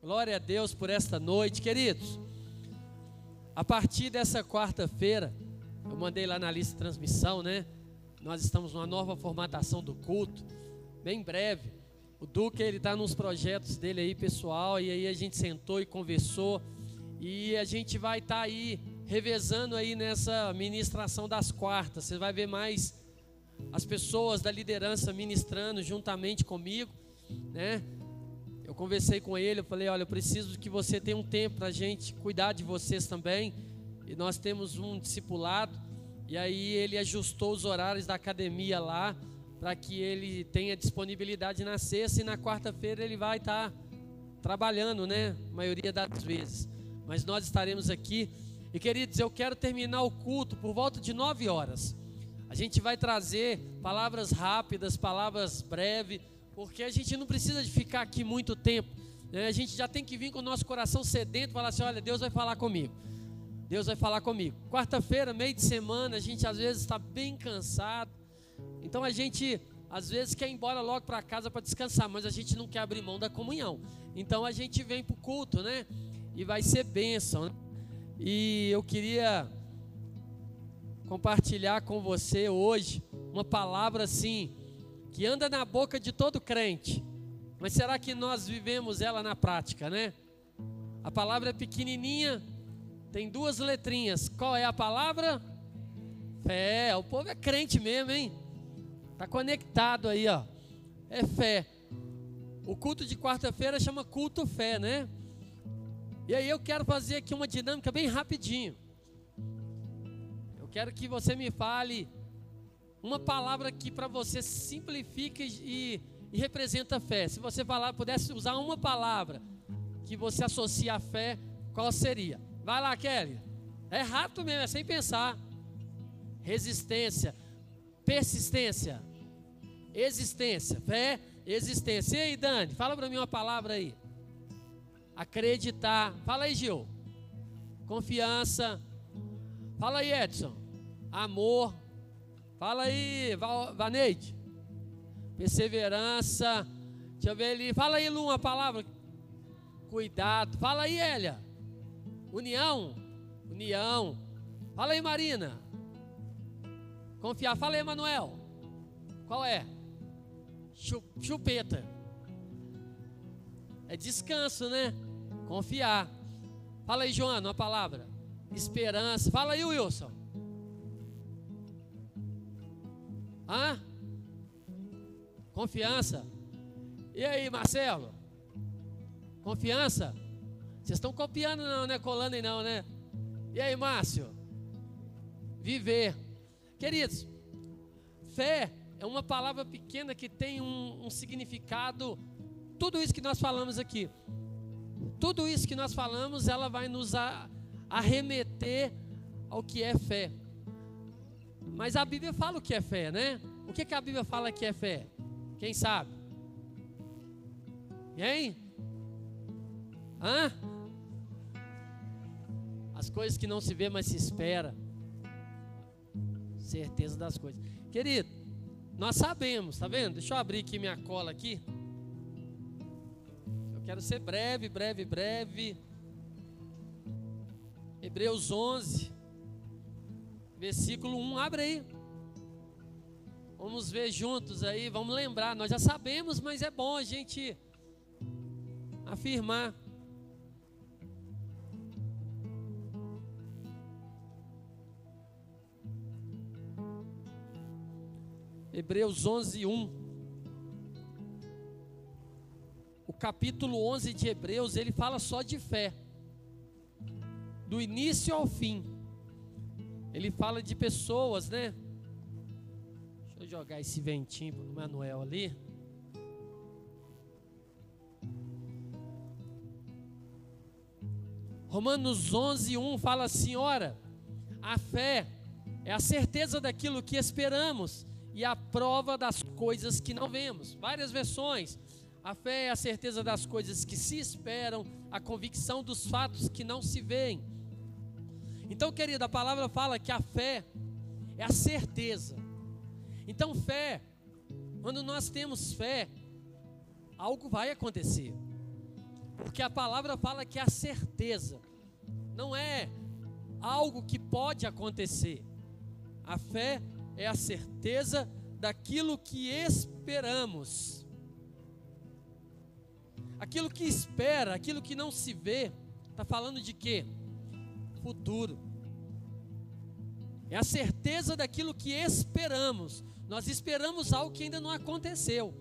Glória a Deus por esta noite, queridos. A partir dessa quarta-feira, eu mandei lá na lista de transmissão, né? Nós estamos numa nova formatação do culto, bem breve. O Duque, ele está nos projetos dele aí, pessoal, e aí a gente sentou e conversou, e a gente vai estar tá aí revezando aí nessa ministração das quartas. Você vai ver mais as pessoas da liderança ministrando juntamente comigo, né? Eu conversei com ele, eu falei, olha, eu preciso que você tenha um tempo para a gente cuidar de vocês também. E nós temos um discipulado. E aí ele ajustou os horários da academia lá para que ele tenha disponibilidade na sexta e na quarta-feira ele vai estar tá trabalhando, né? A maioria das vezes. Mas nós estaremos aqui. E queridos, eu quero terminar o culto por volta de nove horas. A gente vai trazer palavras rápidas, palavras breves porque a gente não precisa de ficar aqui muito tempo. Né? A gente já tem que vir com o nosso coração sedento falar assim: olha, Deus vai falar comigo. Deus vai falar comigo. Quarta-feira, meio de semana, a gente às vezes está bem cansado. Então a gente às vezes quer ir embora logo para casa para descansar, mas a gente não quer abrir mão da comunhão. Então a gente vem para o culto, né? E vai ser bênção. Né? E eu queria compartilhar com você hoje uma palavra assim que anda na boca de todo crente. Mas será que nós vivemos ela na prática, né? A palavra é pequenininha, tem duas letrinhas. Qual é a palavra? Fé. O povo é crente mesmo, hein? Tá conectado aí, ó. É fé. O culto de quarta-feira chama culto fé, né? E aí eu quero fazer aqui uma dinâmica bem rapidinho. Quero que você me fale uma palavra que para você simplifica e, e, representa fé. Se você falar, pudesse usar uma palavra que você associa a fé, qual seria? Vai lá, Kelly. É rápido mesmo, é sem pensar. Resistência, persistência, existência, fé, existência. E aí, Dani, fala para mim uma palavra aí. Acreditar. Fala aí, Gil. Confiança. Fala aí, Edson. Amor, Fala aí, Vaneide. Perseverança. Deixa eu ver ali. Fala aí, Lu, uma palavra. Cuidado. Fala aí, Elia. União. União. Fala aí, Marina. Confiar. Fala aí, Emanuel. Qual é? Chupeta. É descanso, né? Confiar. Fala aí, Joana, uma palavra. Esperança. Fala aí, Wilson. Hã? Confiança. E aí, Marcelo? Confiança? Vocês estão copiando não, né? Colando aí não, né? E aí, Márcio? Viver. Queridos, fé é uma palavra pequena que tem um, um significado. Tudo isso que nós falamos aqui, tudo isso que nós falamos, ela vai nos arremeter ao que é fé. Mas a Bíblia fala o que é fé, né? O que, que a Bíblia fala que é fé? Quem sabe? Hein? Hã? As coisas que não se vê, mas se espera. Certeza das coisas. Querido, nós sabemos, tá vendo? Deixa eu abrir aqui minha cola aqui. Eu quero ser breve, breve, breve. Hebreus 11 versículo 1, abre aí. Vamos ver juntos aí, vamos lembrar. Nós já sabemos, mas é bom a gente afirmar. Hebreus 11, 1. O capítulo 11 de Hebreus, ele fala só de fé. Do início ao fim. Ele fala de pessoas, né? Deixa eu jogar esse ventinho para o Manuel ali. Romanos 11, 1 fala assim: ora, a fé é a certeza daquilo que esperamos e a prova das coisas que não vemos. Várias versões. A fé é a certeza das coisas que se esperam, a convicção dos fatos que não se veem. Então, querido, a palavra fala que a fé é a certeza. Então, fé, quando nós temos fé, algo vai acontecer. Porque a palavra fala que é a certeza, não é algo que pode acontecer. A fé é a certeza daquilo que esperamos. Aquilo que espera, aquilo que não se vê, está falando de quê? Futuro. É a certeza daquilo que esperamos. Nós esperamos algo que ainda não aconteceu.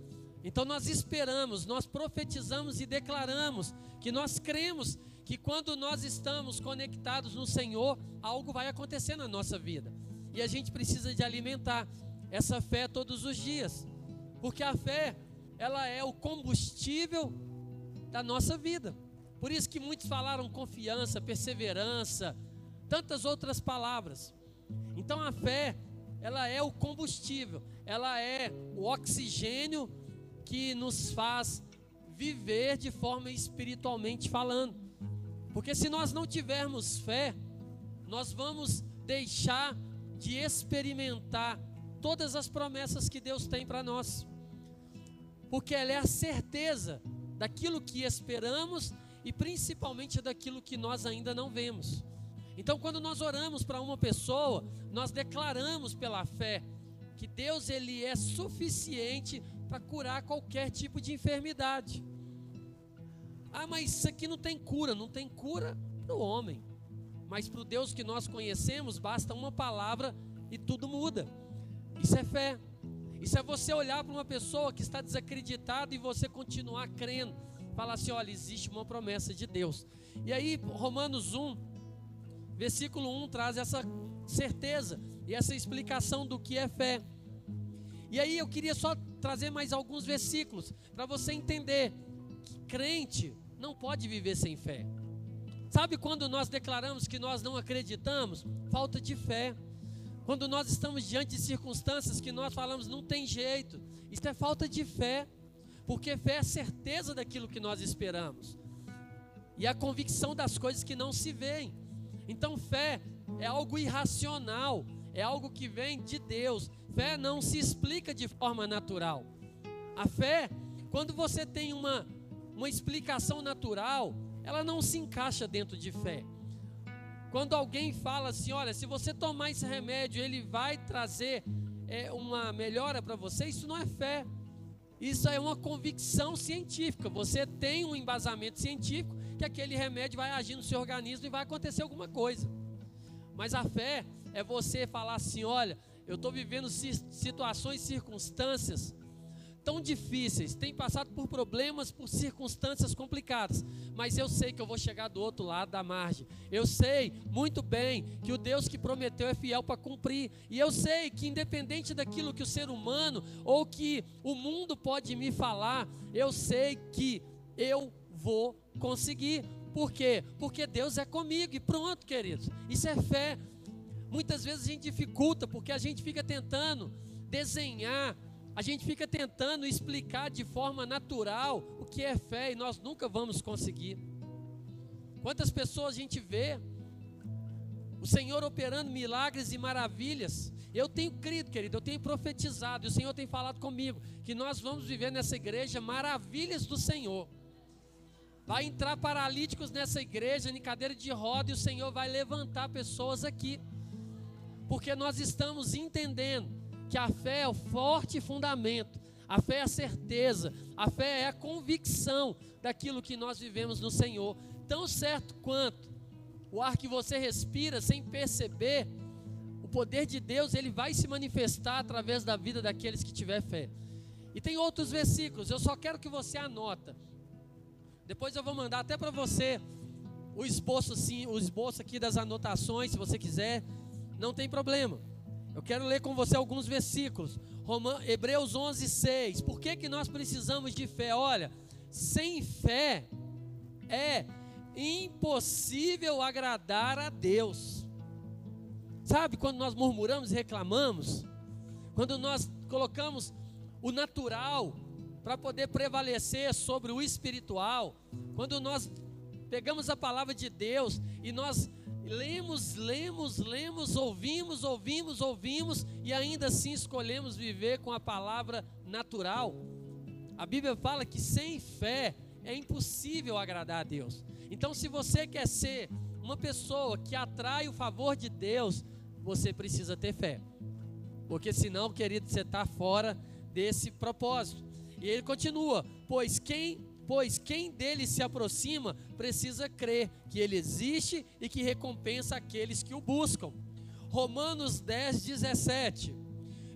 Então nós esperamos, nós profetizamos e declaramos que nós cremos que quando nós estamos conectados no Senhor, algo vai acontecer na nossa vida. E a gente precisa de alimentar essa fé todos os dias. Porque a fé, ela é o combustível da nossa vida. Por isso que muitos falaram confiança, perseverança, tantas outras palavras. Então a fé, ela é o combustível, ela é o oxigênio que nos faz viver de forma espiritualmente falando. Porque se nós não tivermos fé, nós vamos deixar de experimentar todas as promessas que Deus tem para nós. Porque ela é a certeza daquilo que esperamos e principalmente daquilo que nós ainda não vemos. Então, quando nós oramos para uma pessoa, nós declaramos pela fé que Deus ele é suficiente para curar qualquer tipo de enfermidade. Ah, mas isso aqui não tem cura, não tem cura para o homem. Mas para o Deus que nós conhecemos, basta uma palavra e tudo muda. Isso é fé. Isso é você olhar para uma pessoa que está desacreditada e você continuar crendo. Falar assim: olha, existe uma promessa de Deus. E aí, Romanos 1, versículo 1 traz essa certeza e essa explicação do que é fé. E aí eu queria só trazer mais alguns versículos para você entender que crente não pode viver sem fé. Sabe quando nós declaramos que nós não acreditamos? Falta de fé. Quando nós estamos diante de circunstâncias que nós falamos não tem jeito, isso é falta de fé, porque fé é certeza daquilo que nós esperamos e a convicção das coisas que não se veem. Então, fé é algo irracional, é algo que vem de Deus. Fé não se explica de forma natural. A fé, quando você tem uma, uma explicação natural, ela não se encaixa dentro de fé. Quando alguém fala assim, olha, se você tomar esse remédio, ele vai trazer é, uma melhora para você, isso não é fé. Isso é uma convicção científica. Você tem um embasamento científico que aquele remédio vai agir no seu organismo e vai acontecer alguma coisa. Mas a fé é você falar assim: olha, eu estou vivendo situações, circunstâncias tão difíceis, tenho passado por problemas, por circunstâncias complicadas, mas eu sei que eu vou chegar do outro lado da margem. Eu sei muito bem que o Deus que prometeu é fiel para cumprir, e eu sei que independente daquilo que o ser humano ou que o mundo pode me falar, eu sei que eu vou conseguir. Por quê? Porque Deus é comigo e pronto, queridos. Isso é fé. Muitas vezes a gente dificulta porque a gente fica tentando desenhar, a gente fica tentando explicar de forma natural o que é fé e nós nunca vamos conseguir. Quantas pessoas a gente vê o Senhor operando milagres e maravilhas. Eu tenho crido, querido, eu tenho profetizado, e o Senhor tem falado comigo que nós vamos viver nessa igreja maravilhas do Senhor. Vai entrar paralíticos nessa igreja, em cadeira de roda, e o Senhor vai levantar pessoas aqui porque nós estamos entendendo que a fé é o forte fundamento, a fé é a certeza, a fé é a convicção daquilo que nós vivemos no Senhor. Tão certo quanto o ar que você respira sem perceber, o poder de Deus ele vai se manifestar através da vida daqueles que tiver fé. E tem outros versículos, eu só quero que você anota. Depois eu vou mandar até para você o esboço assim, o esboço aqui das anotações, se você quiser. Não tem problema. Eu quero ler com você alguns versículos. Hebreus 11, 6. Por que, que nós precisamos de fé? Olha, sem fé é impossível agradar a Deus. Sabe quando nós murmuramos e reclamamos? Quando nós colocamos o natural para poder prevalecer sobre o espiritual, quando nós pegamos a palavra de Deus e nós lemos, lemos, lemos, ouvimos, ouvimos, ouvimos e ainda assim escolhemos viver com a palavra natural. A Bíblia fala que sem fé é impossível agradar a Deus. Então, se você quer ser uma pessoa que atrai o favor de Deus, você precisa ter fé. Porque senão, querido, você está fora desse propósito. E ele continua: pois quem, pois quem dele se aproxima precisa crer que ele existe e que recompensa aqueles que o buscam. Romanos 10, 17.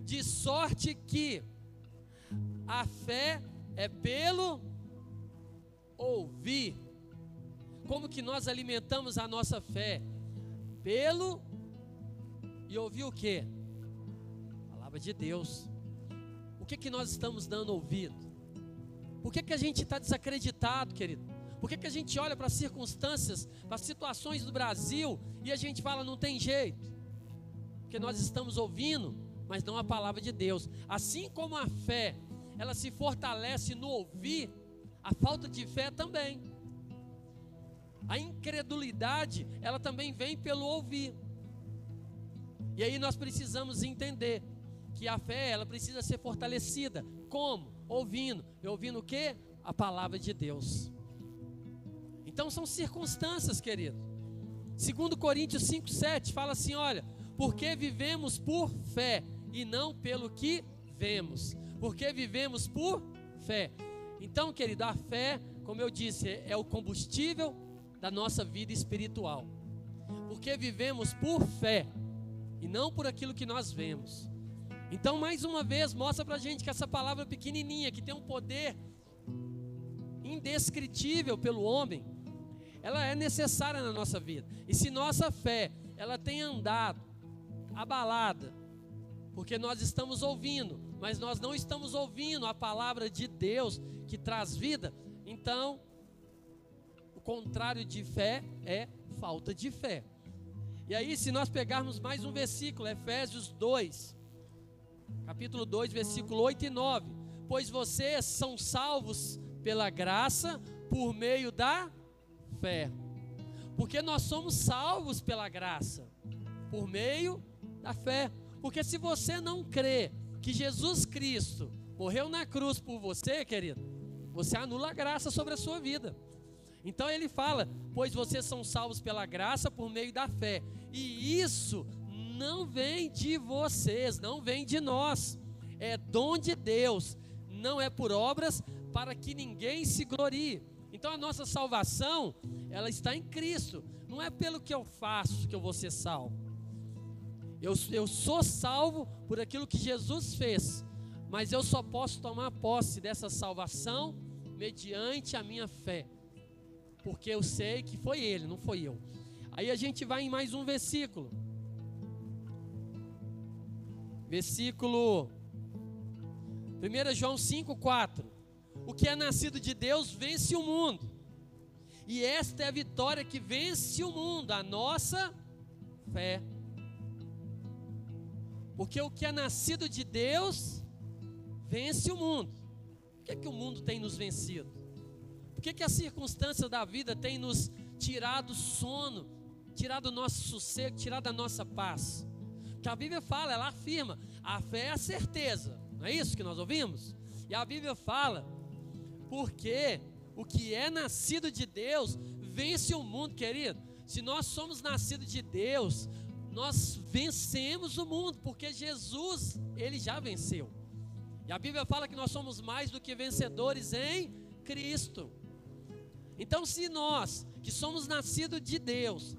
De sorte que a fé é pelo ouvir. Como que nós alimentamos a nossa fé? Pelo e ouvir o que? Palavra de Deus. O que que nós estamos dando ouvido? Por que que a gente está desacreditado, querido? Por que que a gente olha para as circunstâncias, para as situações do Brasil e a gente fala não tem jeito? Porque nós estamos ouvindo, mas não a palavra de Deus. Assim como a fé ela se fortalece no ouvir, a falta de fé também. A incredulidade, ela também vem pelo ouvir. E aí nós precisamos entender que a fé, ela precisa ser fortalecida. Como? Ouvindo. E ouvindo o que? A palavra de Deus. Então são circunstâncias, querido. Segundo Coríntios 5:7 fala assim, olha, porque vivemos por fé e não pelo que vemos porque vivemos por fé. Então, querido, a fé, como eu disse, é o combustível da nossa vida espiritual. Porque vivemos por fé e não por aquilo que nós vemos. Então, mais uma vez, mostra pra gente que essa palavra pequenininha, que tem um poder indescritível pelo homem, ela é necessária na nossa vida. E se nossa fé, ela tem andado abalada, porque nós estamos ouvindo mas nós não estamos ouvindo a palavra de Deus que traz vida, então o contrário de fé é falta de fé. E aí, se nós pegarmos mais um versículo, Efésios 2, capítulo 2, versículo 8 e 9: Pois vocês são salvos pela graça por meio da fé. Porque nós somos salvos pela graça, por meio da fé. Porque se você não crê que Jesus Cristo morreu na cruz por você, querido, você anula a graça sobre a sua vida. Então ele fala: Pois vocês são salvos pela graça por meio da fé, e isso não vem de vocês, não vem de nós, é dom de Deus, não é por obras para que ninguém se glorie. Então a nossa salvação, ela está em Cristo, não é pelo que eu faço que eu vou ser salvo. Eu, eu sou salvo por aquilo que Jesus fez, mas eu só posso tomar posse dessa salvação mediante a minha fé, porque eu sei que foi Ele, não foi eu. Aí a gente vai em mais um versículo, versículo 1 João 5,4: O que é nascido de Deus vence o mundo, e esta é a vitória que vence o mundo, a nossa fé. Porque o que é nascido de Deus vence o mundo. Por que, que o mundo tem nos vencido? Por que, que a circunstância da vida tem nos tirado sono, tirado o nosso sossego, tirado a nossa paz? Que a Bíblia fala, ela afirma, a fé é a certeza. Não é isso que nós ouvimos? E a Bíblia fala, porque o que é nascido de Deus vence o mundo, querido. Se nós somos nascidos de Deus, nós vencemos o mundo, porque Jesus, ele já venceu. E a Bíblia fala que nós somos mais do que vencedores em Cristo. Então, se nós, que somos nascidos de Deus,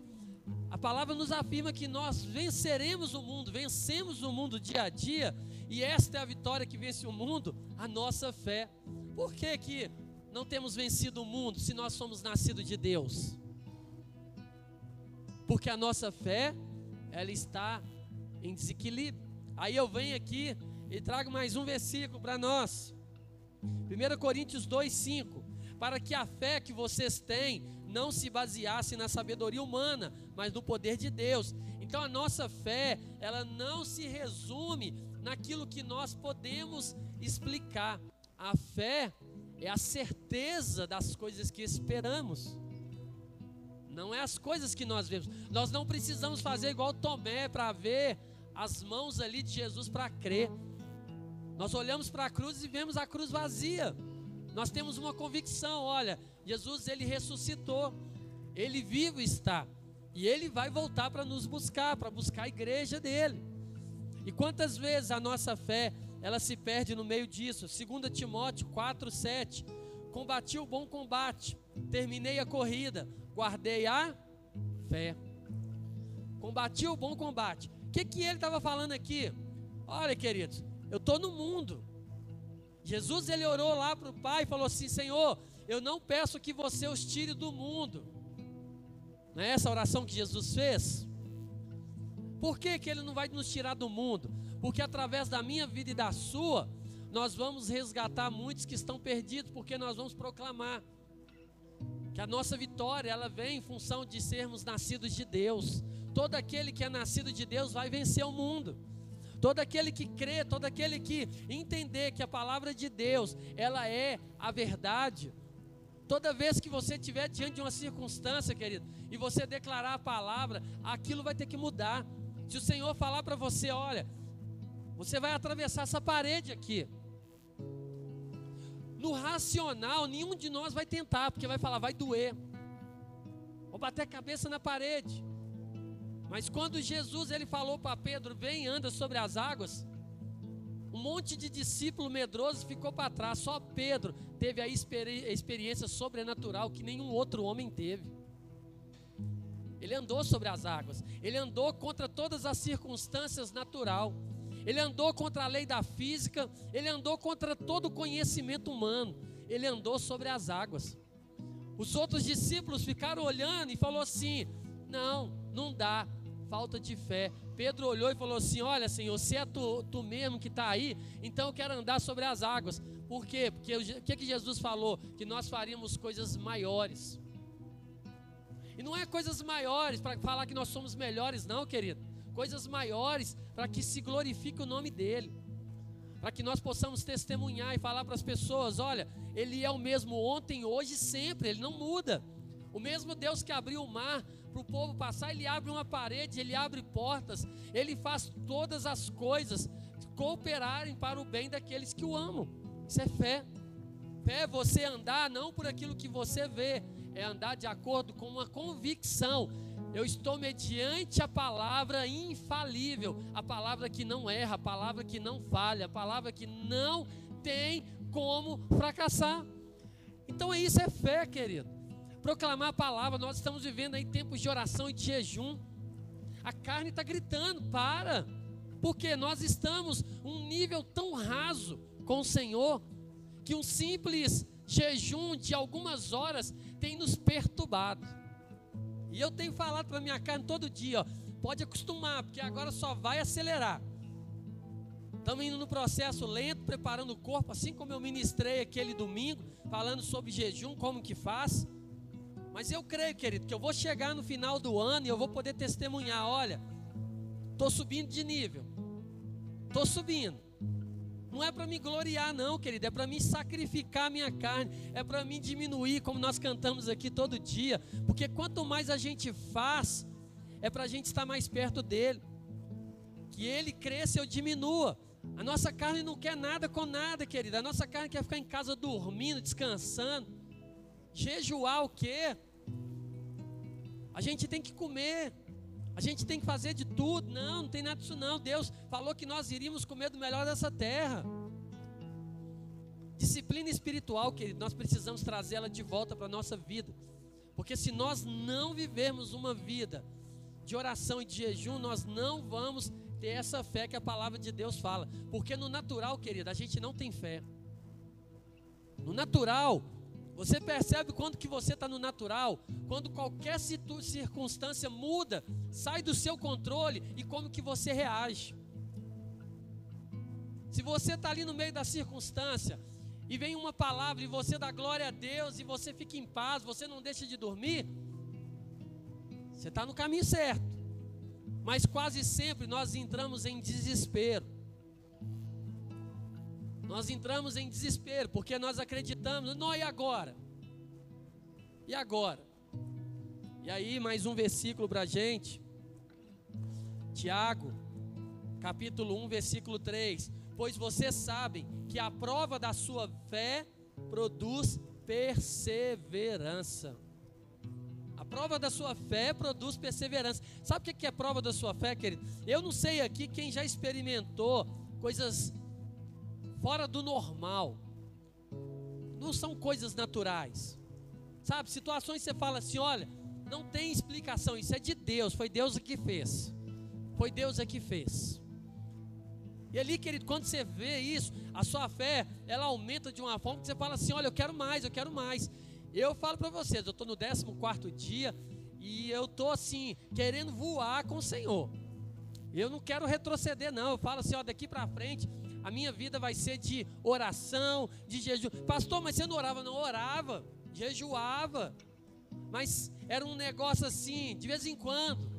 palavra nos afirma que nós venceremos o mundo, vencemos o mundo dia a dia, e esta é a vitória que vence o mundo, a nossa fé. Por que, que não temos vencido o mundo se nós somos nascidos de Deus? Porque a nossa fé ela está em desequilíbrio. Aí eu venho aqui e trago mais um versículo para nós. 1 Coríntios 2:5, para que a fé que vocês têm não se baseasse na sabedoria humana, mas no poder de Deus. Então a nossa fé, ela não se resume naquilo que nós podemos explicar. A fé é a certeza das coisas que esperamos. Não é as coisas que nós vemos. Nós não precisamos fazer igual Tomé para ver as mãos ali de Jesus para crer. Nós olhamos para a cruz e vemos a cruz vazia. Nós temos uma convicção, olha, Jesus ele ressuscitou. Ele vivo está. E ele vai voltar para nos buscar, para buscar a igreja dele. E quantas vezes a nossa fé, ela se perde no meio disso? 2 Timóteo 4:7. Combati o bom combate, terminei a corrida, guardei a fé. Combati o bom combate. O que, que ele estava falando aqui? Olha, queridos, eu estou no mundo. Jesus ele orou lá para o Pai e falou assim: Senhor, eu não peço que você os tire do mundo. Não é essa a oração que Jesus fez? Por que, que ele não vai nos tirar do mundo? Porque através da minha vida e da sua, nós vamos resgatar muitos que estão perdidos, porque nós vamos proclamar que a nossa vitória ela vem em função de sermos nascidos de Deus. Todo aquele que é nascido de Deus vai vencer o mundo. Todo aquele que crê, todo aquele que entender que a palavra de Deus, ela é a verdade. Toda vez que você estiver diante de uma circunstância, querido, e você declarar a palavra, aquilo vai ter que mudar. Se o Senhor falar para você, olha, você vai atravessar essa parede aqui. No racional, nenhum de nós vai tentar, porque vai falar, vai doer. Vou bater a cabeça na parede. Mas quando Jesus ele falou para Pedro, vem anda sobre as águas, um monte de discípulo medroso ficou para trás. Só Pedro teve a experiência sobrenatural que nenhum outro homem teve. Ele andou sobre as águas. Ele andou contra todas as circunstâncias natural. Ele andou contra a lei da física. Ele andou contra todo o conhecimento humano. Ele andou sobre as águas. Os outros discípulos ficaram olhando e falou assim: "Não, não dá falta de fé. Pedro olhou e falou assim: Olha, Senhor, se é tu, tu mesmo que está aí, então eu quero andar sobre as águas. Por quê? Porque o que, que Jesus falou? Que nós faríamos coisas maiores. E não é coisas maiores para falar que nós somos melhores, não, querido. Coisas maiores para que se glorifique o nome dEle. Para que nós possamos testemunhar e falar para as pessoas: olha, Ele é o mesmo ontem, hoje e sempre, Ele não muda. O mesmo Deus que abriu o mar para o povo passar, ele abre uma parede, ele abre portas, ele faz todas as coisas cooperarem para o bem daqueles que o amam. Isso é fé. Fé é você andar não por aquilo que você vê, é andar de acordo com uma convicção. Eu estou mediante a palavra infalível, a palavra que não erra, a palavra que não falha, a palavra que não tem como fracassar. Então é isso, é fé, querido proclamar a palavra. Nós estamos vivendo aí tempos de oração e de jejum. A carne está gritando, para, porque nós estamos um nível tão raso com o Senhor que um simples jejum de algumas horas tem nos perturbado. E eu tenho falado para minha carne todo dia, ó, pode acostumar, porque agora só vai acelerar. Estamos indo no processo lento, preparando o corpo, assim como eu ministrei aquele domingo, falando sobre jejum, como que faz. Mas eu creio, querido, que eu vou chegar no final do ano e eu vou poder testemunhar: olha, estou subindo de nível, estou subindo. Não é para me gloriar, não, querido, é para me sacrificar minha carne, é para me diminuir, como nós cantamos aqui todo dia, porque quanto mais a gente faz, é para a gente estar mais perto dele, que ele cresça, eu diminua. A nossa carne não quer nada com nada, querido, a nossa carne quer ficar em casa dormindo, descansando. Jejuar o quê? A gente tem que comer. A gente tem que fazer de tudo. Não, não tem nada disso não. Deus falou que nós iríamos comer do melhor dessa terra. Disciplina espiritual, querido, nós precisamos trazê-la de volta para a nossa vida. Porque se nós não vivermos uma vida de oração e de jejum, nós não vamos ter essa fé que a palavra de Deus fala. Porque no natural, querido, a gente não tem fé. No natural, você percebe quando que você está no natural, quando qualquer circunstância muda, sai do seu controle e como que você reage. Se você está ali no meio da circunstância e vem uma palavra e você dá glória a Deus e você fica em paz, você não deixa de dormir, você está no caminho certo. Mas quase sempre nós entramos em desespero. Nós entramos em desespero, porque nós acreditamos, não, e agora? E agora? E aí, mais um versículo para a gente. Tiago, capítulo 1, versículo 3. Pois vocês sabem que a prova da sua fé produz perseverança. A prova da sua fé produz perseverança. Sabe o que é prova da sua fé, querido? Eu não sei aqui quem já experimentou coisas fora do normal. Não são coisas naturais. Sabe, situações que você fala assim: olha, não tem explicação, isso é de Deus, foi Deus que fez. Foi Deus que fez. E ali, querido, quando você vê isso, a sua fé, ela aumenta de uma forma que você fala assim: olha, eu quero mais, eu quero mais. Eu falo para vocês, eu estou no 14 dia e eu estou assim, querendo voar com o Senhor. Eu não quero retroceder, não. Eu falo assim, ó, daqui para frente, a minha vida vai ser de oração, de jejum. Pastor, mas você não orava? Não orava, jejuava. Mas era um negócio assim, de vez em quando.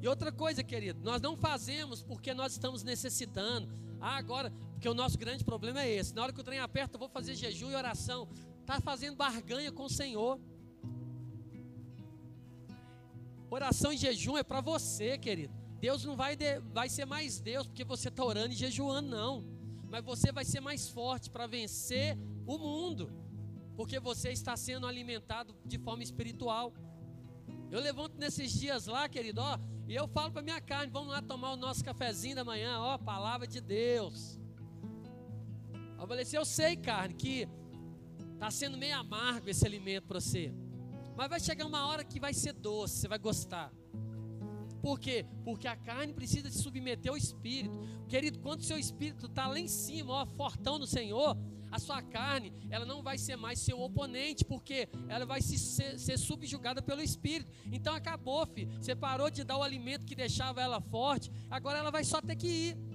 E outra coisa, querido, nós não fazemos porque nós estamos necessitando. Ah, agora, porque o nosso grande problema é esse. Na hora que o trem aperta, eu vou fazer jejum e oração está fazendo barganha com o Senhor. Oração e jejum é para você, querido. Deus não vai, de, vai ser mais Deus porque você está orando e jejuando, não. Mas você vai ser mais forte para vencer o mundo, porque você está sendo alimentado de forma espiritual. Eu levanto nesses dias lá, querido, ó, e eu falo para minha carne: vamos lá tomar o nosso cafezinho da manhã, ó, palavra de Deus. Eu falei assim: eu sei, carne, que Está sendo meio amargo esse alimento para você. Mas vai chegar uma hora que vai ser doce, você vai gostar. Por quê? Porque a carne precisa se submeter ao espírito. Querido, quando o seu espírito está lá em cima, ó, fortão no Senhor, a sua carne, ela não vai ser mais seu oponente, porque ela vai se, ser, ser subjugada pelo espírito. Então acabou, filho. Você parou de dar o alimento que deixava ela forte, agora ela vai só ter que ir.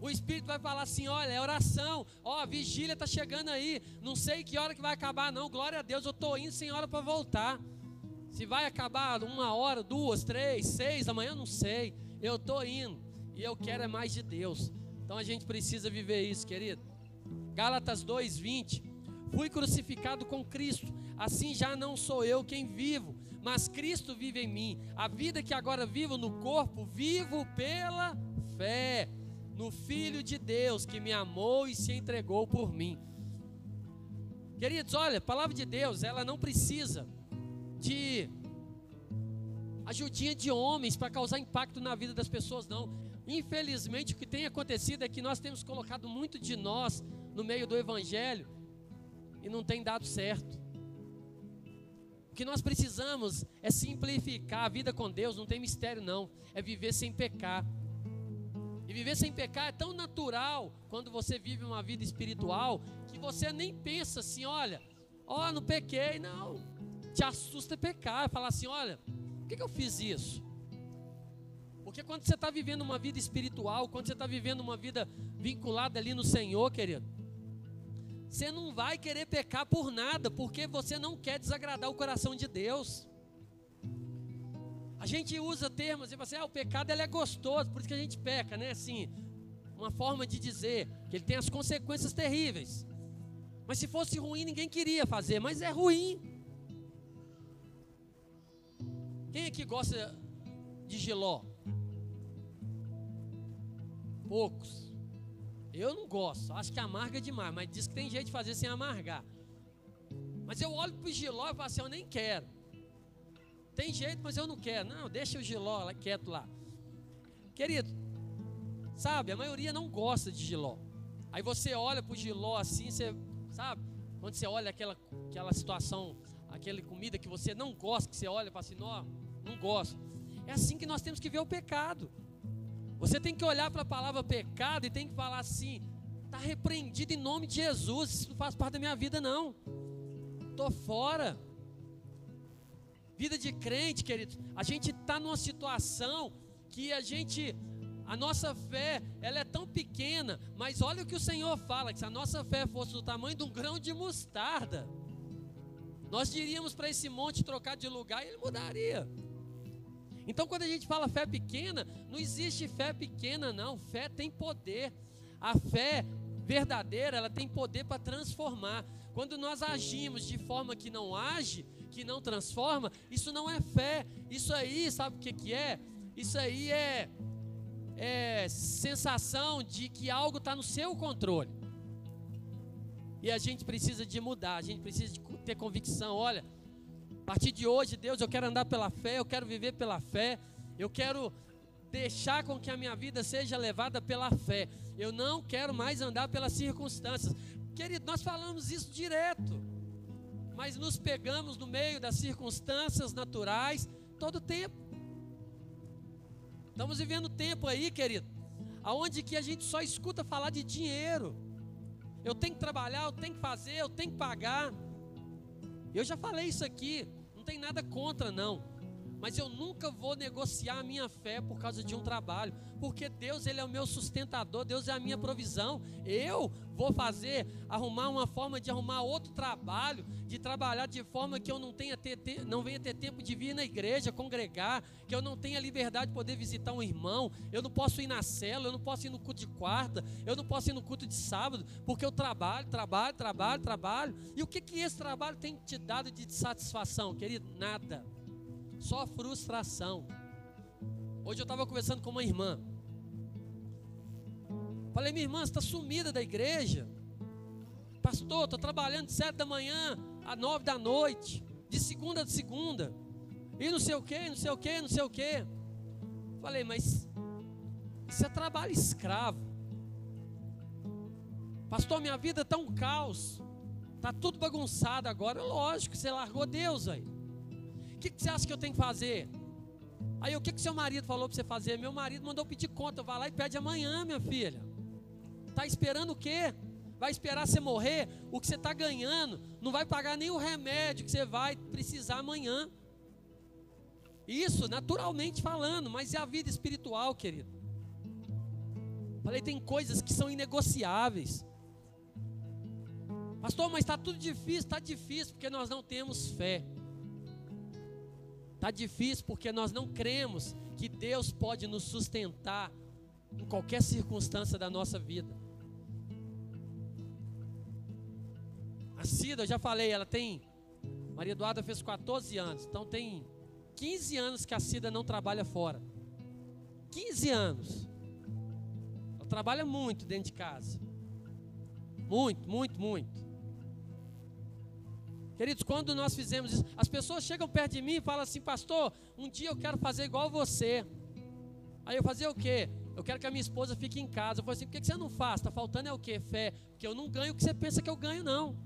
O Espírito vai falar assim: olha, é oração, ó, a vigília está chegando aí, não sei que hora que vai acabar, não. Glória a Deus, eu estou indo sem hora para voltar. Se vai acabar uma hora, duas, três, seis da manhã, não sei. Eu estou indo e eu quero é mais de Deus. Então a gente precisa viver isso, querido. Gálatas 2:20. Fui crucificado com Cristo, assim já não sou eu quem vivo, mas Cristo vive em mim. A vida que agora vivo no corpo, vivo pela fé no Filho de Deus que me amou e se entregou por mim. Queridos, olha, a palavra de Deus, ela não precisa de ajudinha de homens para causar impacto na vida das pessoas, não. Infelizmente, o que tem acontecido é que nós temos colocado muito de nós no meio do Evangelho e não tem dado certo. O que nós precisamos é simplificar a vida com Deus, não tem mistério, não. É viver sem pecar. E viver sem pecar é tão natural quando você vive uma vida espiritual que você nem pensa assim, olha, ó, oh, não pequei, não. Te assusta pecar, falar assim, olha, por que, que eu fiz isso? Porque quando você está vivendo uma vida espiritual, quando você está vivendo uma vida vinculada ali no Senhor, querido, você não vai querer pecar por nada, porque você não quer desagradar o coração de Deus. A gente usa termos e assim, ah, o pecado ele é gostoso, por isso que a gente peca, né? Assim, uma forma de dizer que ele tem as consequências terríveis. Mas se fosse ruim, ninguém queria fazer, mas é ruim. Quem aqui gosta de giló? Poucos. Eu não gosto, acho que amarga demais, mas diz que tem jeito de fazer sem amargar. Mas eu olho para o giló e falo assim, eu nem quero. Tem jeito, mas eu não quero. Não, deixa o giló quieto lá. Querido, sabe, a maioria não gosta de giló. Aí você olha para o giló assim, você, sabe? Quando você olha aquela, aquela situação, aquela comida que você não gosta, que você olha e fala assim, não, não gosto. É assim que nós temos que ver o pecado. Você tem que olhar para a palavra pecado e tem que falar assim, está repreendido em nome de Jesus, isso não faz parte da minha vida não. Estou fora. Vida de crente, queridos, a gente está numa situação que a gente, a nossa fé, ela é tão pequena, mas olha o que o Senhor fala: que se a nossa fé fosse do tamanho de um grão de mostarda, nós diríamos para esse monte trocar de lugar e ele mudaria. Então, quando a gente fala fé pequena, não existe fé pequena, não. Fé tem poder. A fé verdadeira, ela tem poder para transformar. Quando nós agimos de forma que não age, que não transforma, isso não é fé. Isso aí, sabe o que, que é? Isso aí é, é sensação de que algo está no seu controle. E a gente precisa de mudar, a gente precisa de ter convicção. Olha, a partir de hoje, Deus, eu quero andar pela fé, eu quero viver pela fé, eu quero deixar com que a minha vida seja levada pela fé. Eu não quero mais andar pelas circunstâncias. Querido, nós falamos isso direto, mas nos pegamos no meio das circunstâncias naturais todo tempo. Estamos vivendo tempo aí, querido, aonde que a gente só escuta falar de dinheiro. Eu tenho que trabalhar, eu tenho que fazer, eu tenho que pagar. Eu já falei isso aqui, não tem nada contra não mas eu nunca vou negociar a minha fé por causa de um trabalho, porque Deus ele é o meu sustentador, Deus é a minha provisão. Eu vou fazer, arrumar uma forma de arrumar outro trabalho, de trabalhar de forma que eu não tenha ter, não venha ter tempo de vir na igreja, congregar, que eu não tenha liberdade de poder visitar um irmão, eu não posso ir na cela, eu não posso ir no culto de quarta, eu não posso ir no culto de sábado, porque eu trabalho, trabalho, trabalho, trabalho. E o que que esse trabalho tem te dado de satisfação, querido? Nada só frustração. Hoje eu estava conversando com uma irmã. Falei, minha irmã, você está sumida da igreja. Pastor, estou trabalhando de sete da manhã a nove da noite, de segunda a segunda. E não sei o que, não sei o que, não sei o que. Falei, mas isso é trabalho escravo. Pastor, minha vida está um caos. Está tudo bagunçado agora. Lógico, você largou Deus aí que, que você acha que eu tenho que fazer? Aí o que, que seu marido falou para você fazer? Meu marido mandou pedir conta, vai lá e pede amanhã, minha filha. Está esperando o quê? Vai esperar você morrer? O que você está ganhando não vai pagar nem o remédio que você vai precisar amanhã. Isso, naturalmente falando, mas é a vida espiritual, querido. Falei, tem coisas que são inegociáveis. Pastor, mas está tudo difícil, está difícil porque nós não temos fé. Está difícil porque nós não cremos que Deus pode nos sustentar em qualquer circunstância da nossa vida. A Cida, eu já falei, ela tem. Maria Eduarda fez 14 anos, então tem 15 anos que a Cida não trabalha fora. 15 anos. Ela trabalha muito dentro de casa. Muito, muito, muito. Queridos, quando nós fizemos isso, as pessoas chegam perto de mim e falam assim, pastor, um dia eu quero fazer igual você. Aí eu fazer o quê? Eu quero que a minha esposa fique em casa. Eu falei assim, por que você não faz? Está faltando é o quê? Fé. Porque eu não ganho o que você pensa que eu ganho, não.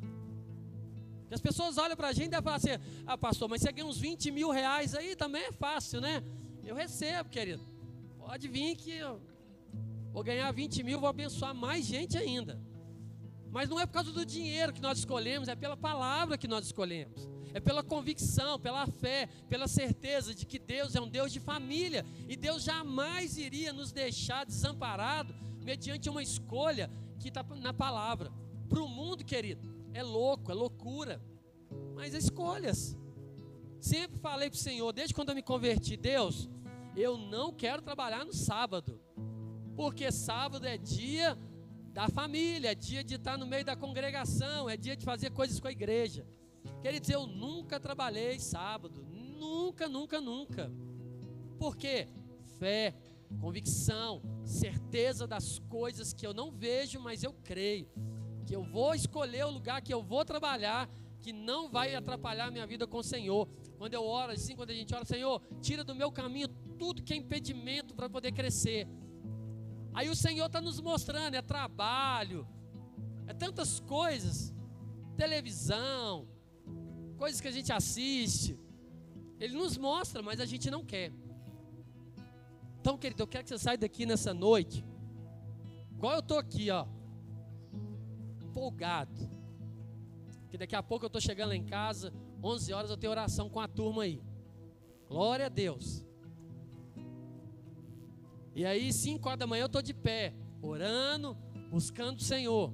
E as pessoas olham para a gente e falam assim, ah pastor, mas você ganha uns 20 mil reais aí, também é fácil, né? Eu recebo, querido. Pode vir que eu vou ganhar 20 mil, vou abençoar mais gente ainda. Mas não é por causa do dinheiro que nós escolhemos, é pela palavra que nós escolhemos. É pela convicção, pela fé, pela certeza de que Deus é um Deus de família e Deus jamais iria nos deixar desamparado mediante uma escolha que está na palavra. Para o mundo, querido, é louco, é loucura, mas é escolhas. Sempre falei para o Senhor, desde quando eu me converti, Deus, eu não quero trabalhar no sábado, porque sábado é dia da família, é dia de estar no meio da congregação, é dia de fazer coisas com a igreja. Queridos, eu nunca trabalhei sábado, nunca, nunca, nunca. Por quê? Fé, convicção, certeza das coisas que eu não vejo, mas eu creio. Que eu vou escolher o lugar que eu vou trabalhar, que não vai atrapalhar a minha vida com o Senhor. Quando eu oro assim, quando a gente ora, Senhor, tira do meu caminho tudo que é impedimento para poder crescer. Aí o Senhor está nos mostrando, é trabalho, é tantas coisas, televisão, coisas que a gente assiste. Ele nos mostra, mas a gente não quer. Então, querido, eu quero que você saia daqui nessa noite, igual eu estou aqui, ó, empolgado. Que daqui a pouco eu estou chegando lá em casa, 11 horas eu tenho oração com a turma aí. Glória a Deus. E aí, 5 horas da manhã, eu estou de pé, orando, buscando o Senhor.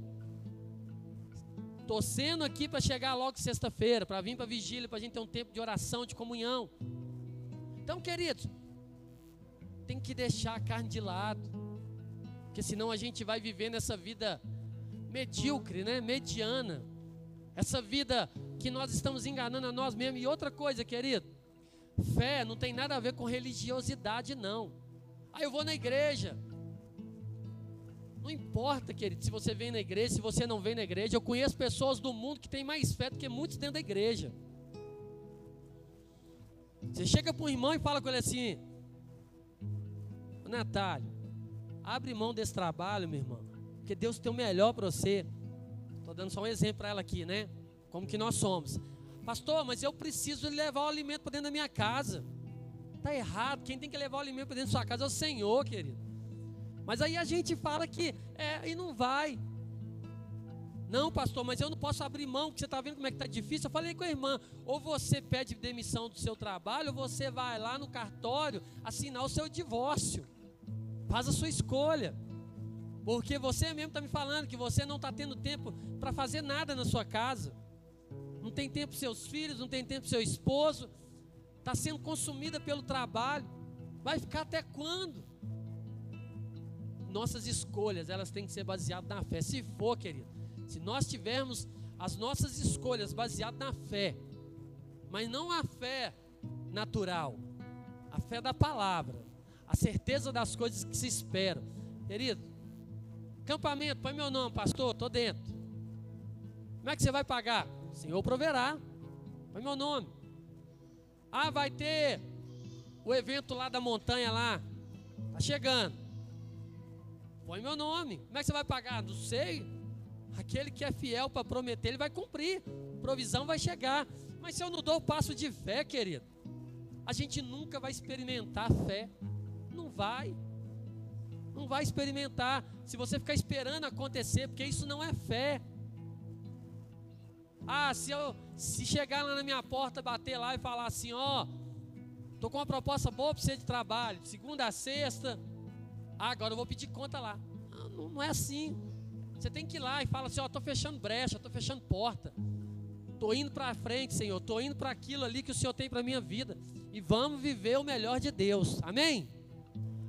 Torcendo aqui para chegar logo sexta-feira, para vir para a vigília, para a gente ter um tempo de oração, de comunhão. Então, queridos, tem que deixar a carne de lado, porque senão a gente vai viver nessa vida medíocre, né? mediana. Essa vida que nós estamos enganando a nós mesmos. E outra coisa, querido, fé não tem nada a ver com religiosidade, não. Aí eu vou na igreja. Não importa, querido, se você vem na igreja, se você não vem na igreja. Eu conheço pessoas do mundo que têm mais fé do que muitos dentro da igreja. Você chega para um irmão e fala com ele assim: Natália, abre mão desse trabalho, meu irmão, porque Deus tem o melhor para você. Estou dando só um exemplo para ela aqui, né? Como que nós somos. Pastor, mas eu preciso levar o alimento para dentro da minha casa. Está errado. Quem tem que levar o alimento para dentro da sua casa é o Senhor, querido. Mas aí a gente fala que é e não vai. Não, pastor, mas eu não posso abrir mão, porque você está vendo como é que está difícil. Eu falei com a irmã, ou você pede demissão do seu trabalho, ou você vai lá no cartório assinar o seu divórcio. Faz a sua escolha. Porque você mesmo está me falando que você não está tendo tempo para fazer nada na sua casa. Não tem tempo para seus filhos, não tem tempo para seu esposo. Está sendo consumida pelo trabalho. Vai ficar até quando? nossas escolhas, elas têm que ser baseadas na fé. Se for, querido, se nós tivermos as nossas escolhas baseadas na fé, mas não a fé natural, a fé da palavra, a certeza das coisas que se esperam. Querido, campamento, põe meu nome, pastor, estou dentro. Como é que você vai pagar? O Senhor proverá. Põe meu nome. Ah, vai ter o evento lá da montanha lá. Tá chegando. Põe meu nome. Como é que você vai pagar? Não sei. Aquele que é fiel para prometer, ele vai cumprir. Provisão vai chegar. Mas se eu não dou o passo de fé, querido, a gente nunca vai experimentar fé. Não vai. Não vai experimentar. Se você ficar esperando acontecer, porque isso não é fé. Ah, se eu se chegar lá na minha porta, bater lá e falar assim, ó, tô com uma proposta boa para você de trabalho, segunda a sexta, ah, agora eu vou pedir conta lá. Não, não é assim. Você tem que ir lá e fala assim: Ó, estou fechando brecha, estou fechando porta. Estou indo para frente, Senhor. Estou indo para aquilo ali que o Senhor tem para minha vida. E vamos viver o melhor de Deus. Amém?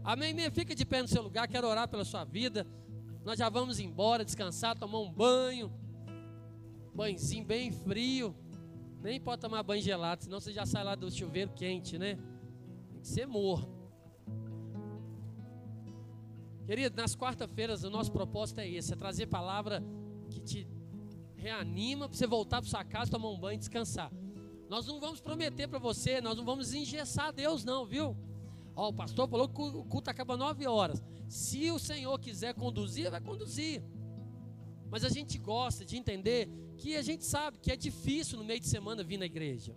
Amém? Amém? Fica de pé no seu lugar. Quero orar pela sua vida. Nós já vamos embora, descansar, tomar um banho. Banhozinho bem frio. Nem pode tomar banho gelado, senão você já sai lá do chuveiro quente, né? Tem que ser morno. Querido, nas quarta-feiras o nosso propósito é esse: é trazer palavra que te reanima para você voltar para sua casa, tomar um banho e descansar. Nós não vamos prometer para você, nós não vamos engessar Deus, não, viu? Ó, o pastor falou que o culto acaba nove horas. Se o Senhor quiser conduzir, vai conduzir. Mas a gente gosta de entender que a gente sabe que é difícil no meio de semana vir na igreja.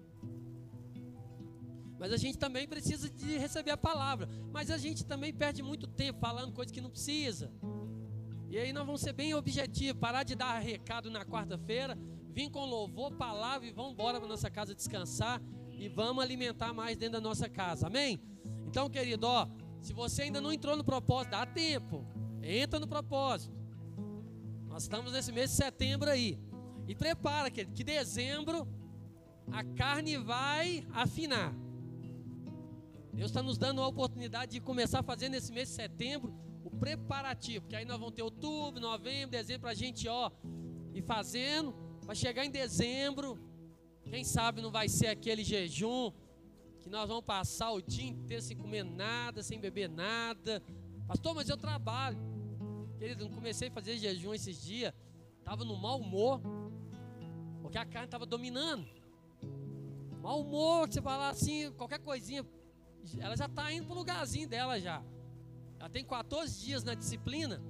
Mas a gente também precisa de receber a palavra. Mas a gente também perde muito tempo falando coisas que não precisa. E aí nós vamos ser bem objetivos, parar de dar recado na quarta-feira, vir com louvor, palavra e vamos embora para nossa casa descansar e vamos alimentar mais dentro da nossa casa. Amém? Então, querido, ó, se você ainda não entrou no propósito, dá tempo. Entra no propósito. Nós estamos nesse mês de setembro aí. E prepara, querido, que dezembro a carne vai afinar. Deus está nos dando a oportunidade de começar a fazer nesse mês de setembro o preparativo, porque aí nós vamos ter outubro, novembro, dezembro para a gente, ó, ir fazendo, para chegar em dezembro, quem sabe não vai ser aquele jejum que nós vamos passar o dia inteiro sem comer nada, sem beber nada. Pastor, mas eu trabalho. Querido, não comecei a fazer jejum esses dias, estava no mau humor, porque a carne estava dominando. Mau humor, você falar assim, qualquer coisinha, ela já está indo para o lugarzinho dela já. Ela tem 14 dias na disciplina.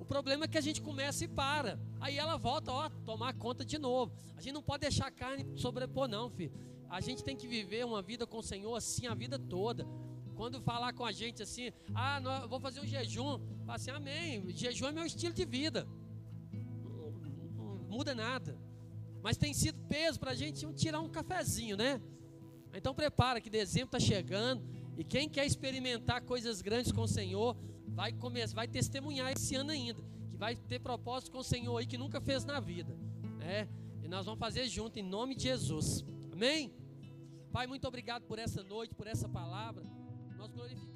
O problema é que a gente começa e para. Aí ela volta, ó, tomar conta de novo. A gente não pode deixar a carne sobrepor, não, filho. A gente tem que viver uma vida com o Senhor assim a vida toda. Quando falar com a gente assim, ah, não, vou fazer um jejum, fala assim, amém. Jejum é meu estilo de vida. Não, não, muda nada. Mas tem sido peso para a gente tirar um cafezinho, né? Então prepara que dezembro está chegando e quem quer experimentar coisas grandes com o Senhor vai começar, vai testemunhar esse ano ainda, que vai ter propósito com o Senhor aí que nunca fez na vida, né? E nós vamos fazer junto em nome de Jesus. Amém? Pai, muito obrigado por essa noite, por essa palavra. Nós glorificamos